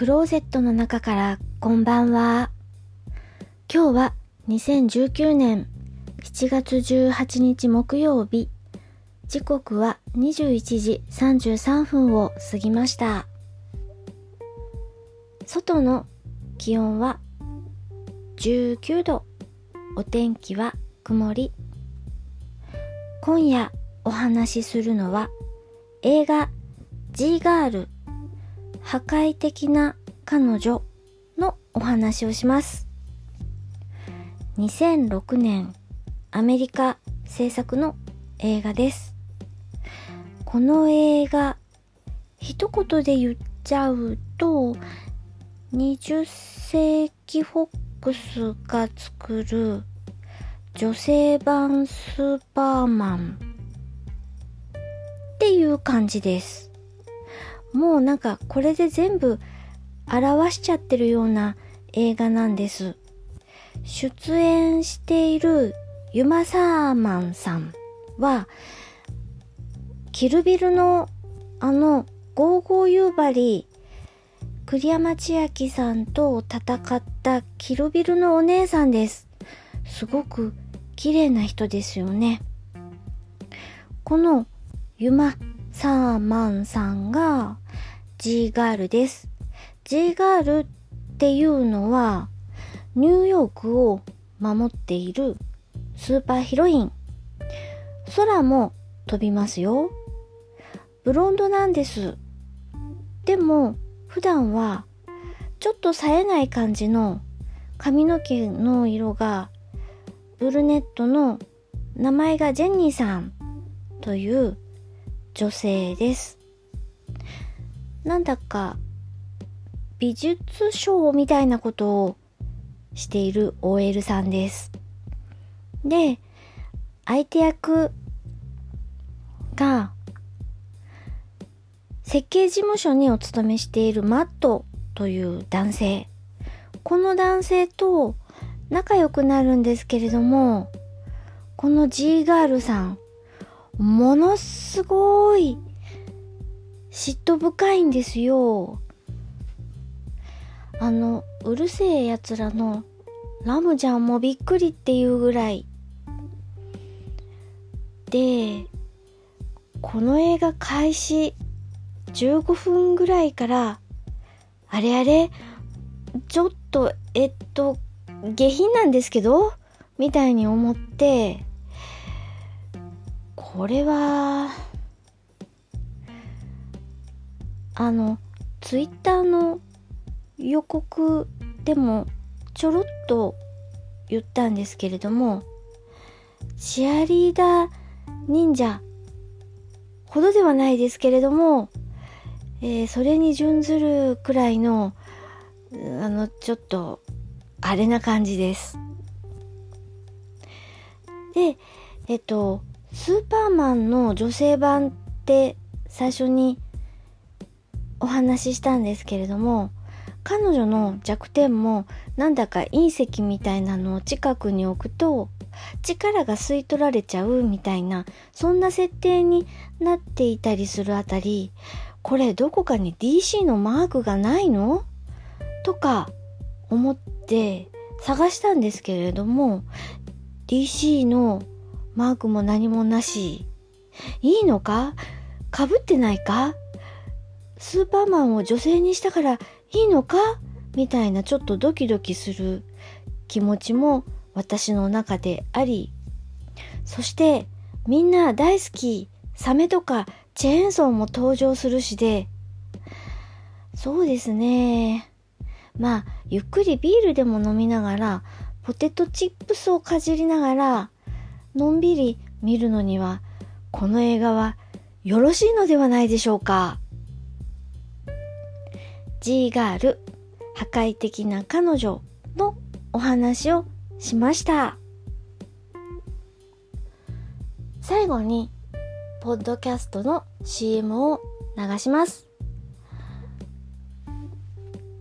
クローゼットの中からこんばんは。今日は2019年7月18日木曜日。時刻は21時33分を過ぎました。外の気温は19度。お天気は曇り。今夜お話しするのは映画 G ガール破壊的な彼女のお話をします。2006年アメリカ制作の映画です。この映画、一言で言っちゃうと、20世紀フォックスが作る女性版スーパーマンっていう感じです。もうなんかこれで全部表しちゃってるような映画なんです。出演しているユマサーマンさんは、キルビルのあのゴーゴー夕張栗山千明さんと戦ったキルビルのお姉さんです。すごく綺麗な人ですよね。このユマサーマンさんが G ガールです。G ガールっていうのはニューヨークを守っているスーパーヒロイン。空も飛びますよ。ブロンドなんです。でも普段はちょっと冴えない感じの髪の毛の色がブルネットの名前がジェニーさんという女性です。なんだか美術賞みたいなことをしている OL さんです。で、相手役が設計事務所にお勤めしているマットという男性。この男性と仲良くなるんですけれども、この G ガールさん、ものすごい嫉妬深いんですよ。あの、うるせえ奴らのラムちゃんもびっくりっていうぐらい。で、この映画開始15分ぐらいから、あれあれ、ちょっと、えっと、下品なんですけどみたいに思って、これは、あの、ツイッターの予告でもちょろっと言ったんですけれども、チアリーダー忍者ほどではないですけれども、えー、それに準ずるくらいの、あの、ちょっと、あれな感じです。で、えっと、スーパーマンの女性版って最初にお話ししたんですけれども彼女の弱点もなんだか隕石みたいなのを近くに置くと力が吸い取られちゃうみたいなそんな設定になっていたりするあたりこれどこかに DC のマークがないの？とか思って探したんですけれども DC のマークも何もなし。いいのか？かぶってないか？スーパーマンを女性にしたからいいのか？みたいなちょっとドキドキする気持ちも私の中であり、そしてみんな大好きサメとかチェーンソーも登場するしで、そうですね。まあ、ゆっくりビールでも飲みながら、ポテトチップスをかじりながら、のんびり見るのには、この映画はよろしいのではないでしょうか。G ガール、破壊的な彼女のお話をしました。最後に、ポッドキャストの CM を流します。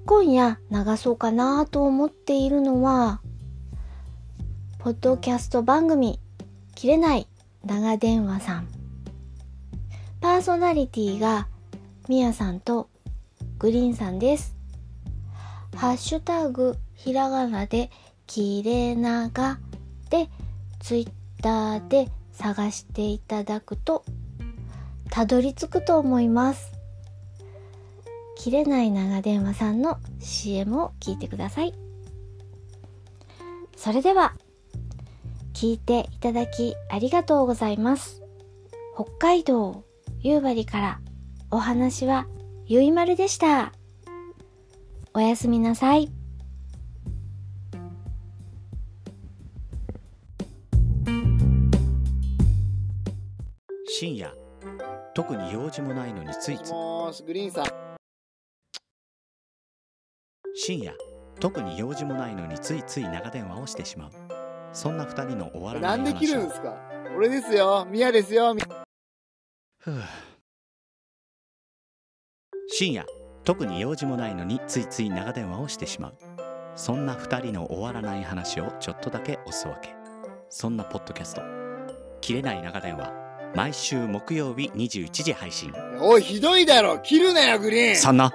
今夜流そうかなと思っているのは、ポッドキャスト番組切れない長電話さん。パーソナリティがみやさんとグリーンさんです。ハッシュタグ、ひらがなで、きれながで、ツイッターで探していただくと、たどり着くと思います。切れない長電話さんの CM を聞いてください。それでは、聞いていただきありがとうございます。北海道夕張からお話はゆいまるでした。おやすみなさい。深夜特に用事もないのについついもーし、グリーンさん。深夜特に用事もないのについつい長電話をしてしまうそんな二人の終わらなないんで切るんですか？俺ですよ。ミヤですよ。みふう深夜特に用事もないのについつい長電話をしてしまう。そんな二人の終わらない話をちょっとだけおすわけ。そんなポッドキャスト「切れない長電話」毎週木曜日21時配信。おい、ひどいだろ。切るなよ、グリーン。そんな